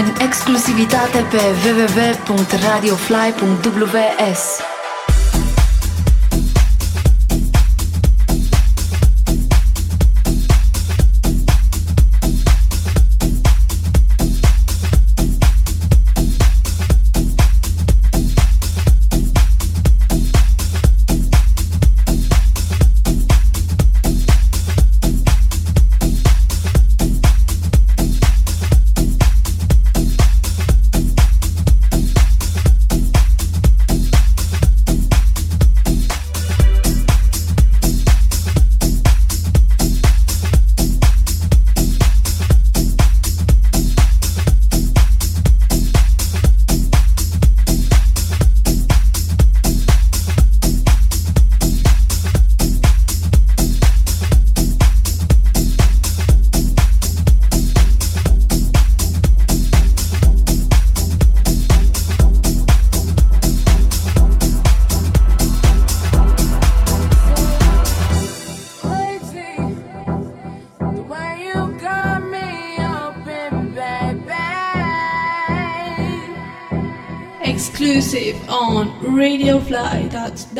în exclusivitate pe www.radiofly.ws.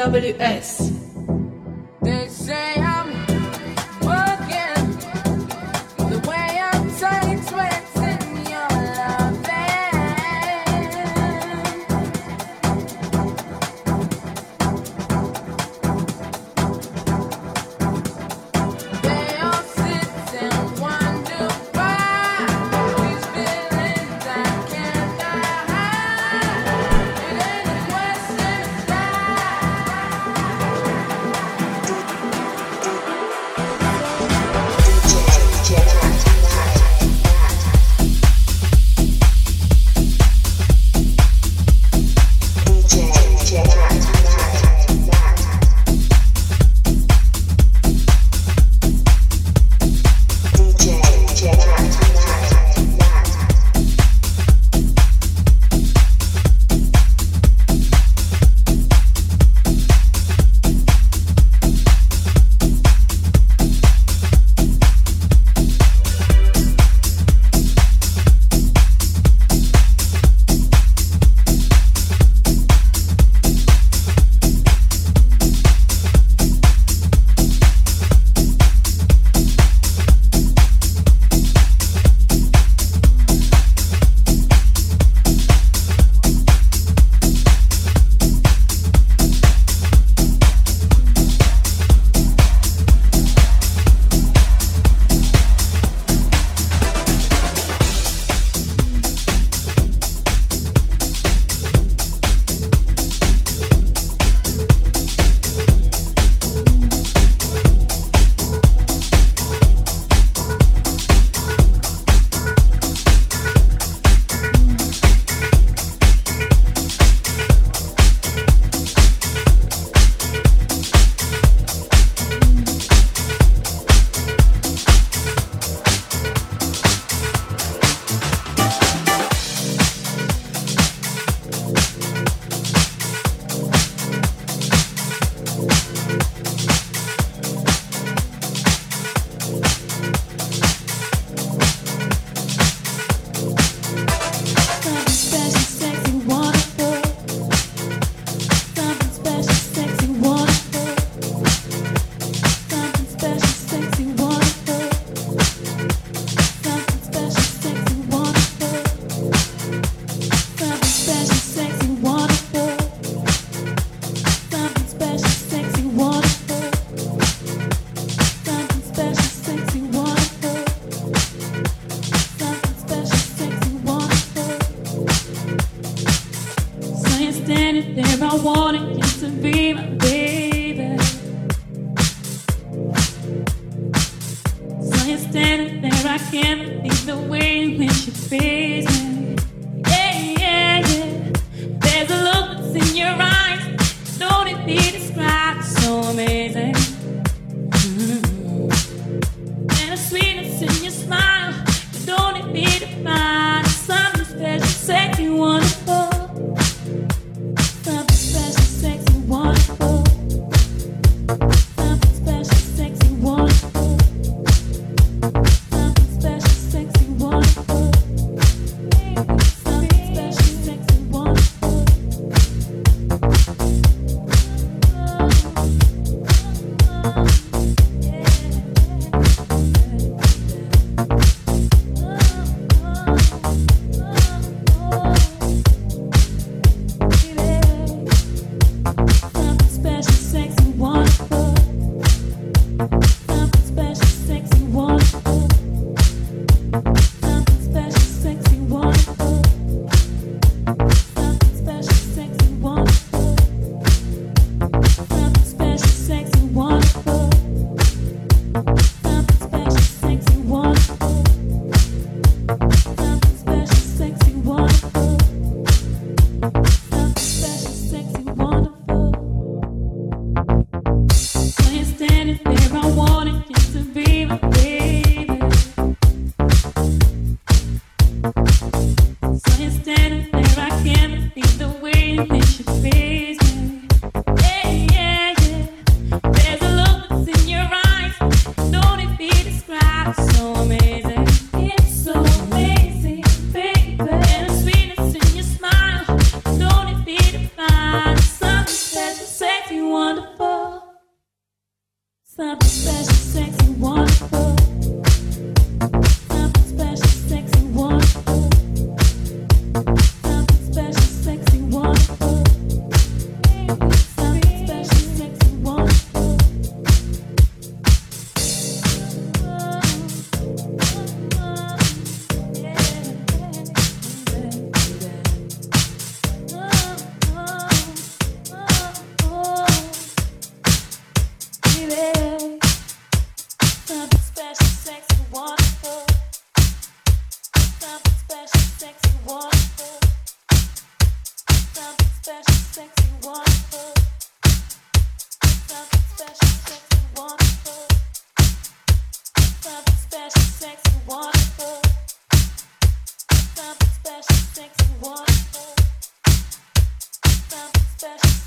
W. Fly.ws. Something special, sexy, wonderful.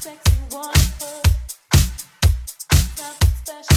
Sexy, wonderful, something special.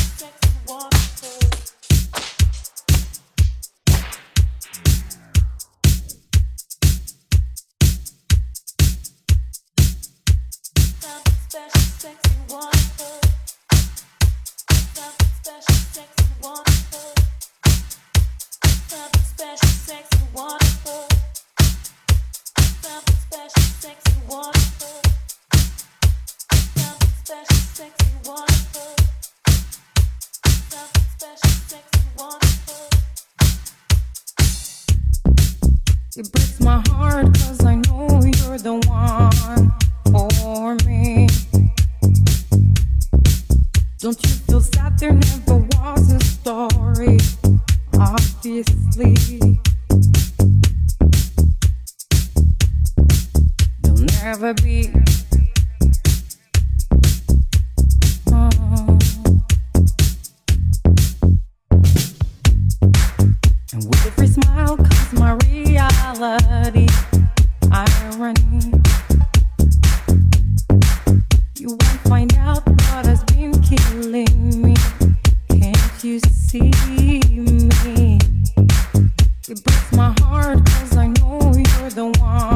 Oh.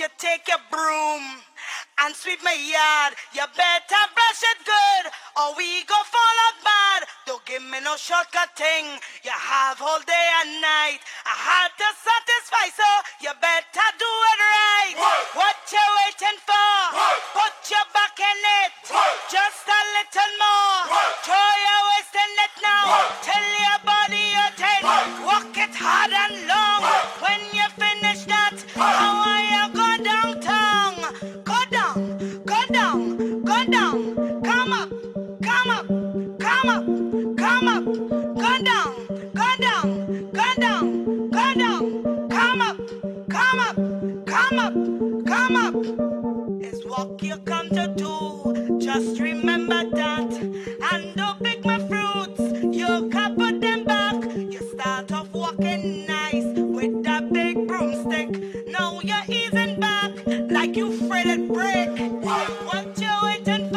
you take your broom and sweep my yard? You better brush it good or we go fall apart. bad. Don't give me no shortcut thing. You have all day and night. I had to satisfy, so you better do it right. What? What you waiting for? Put your back in it. Just a little more. Work. Throw your waist in it now. Work. Tell your body you're ten. Work it hard and long. It's what you come to do. Just remember that. And don't pick my fruits. You can put them back. You start off walking nice with that big broomstick. Now you're easing back like you fretted brick. What you waiting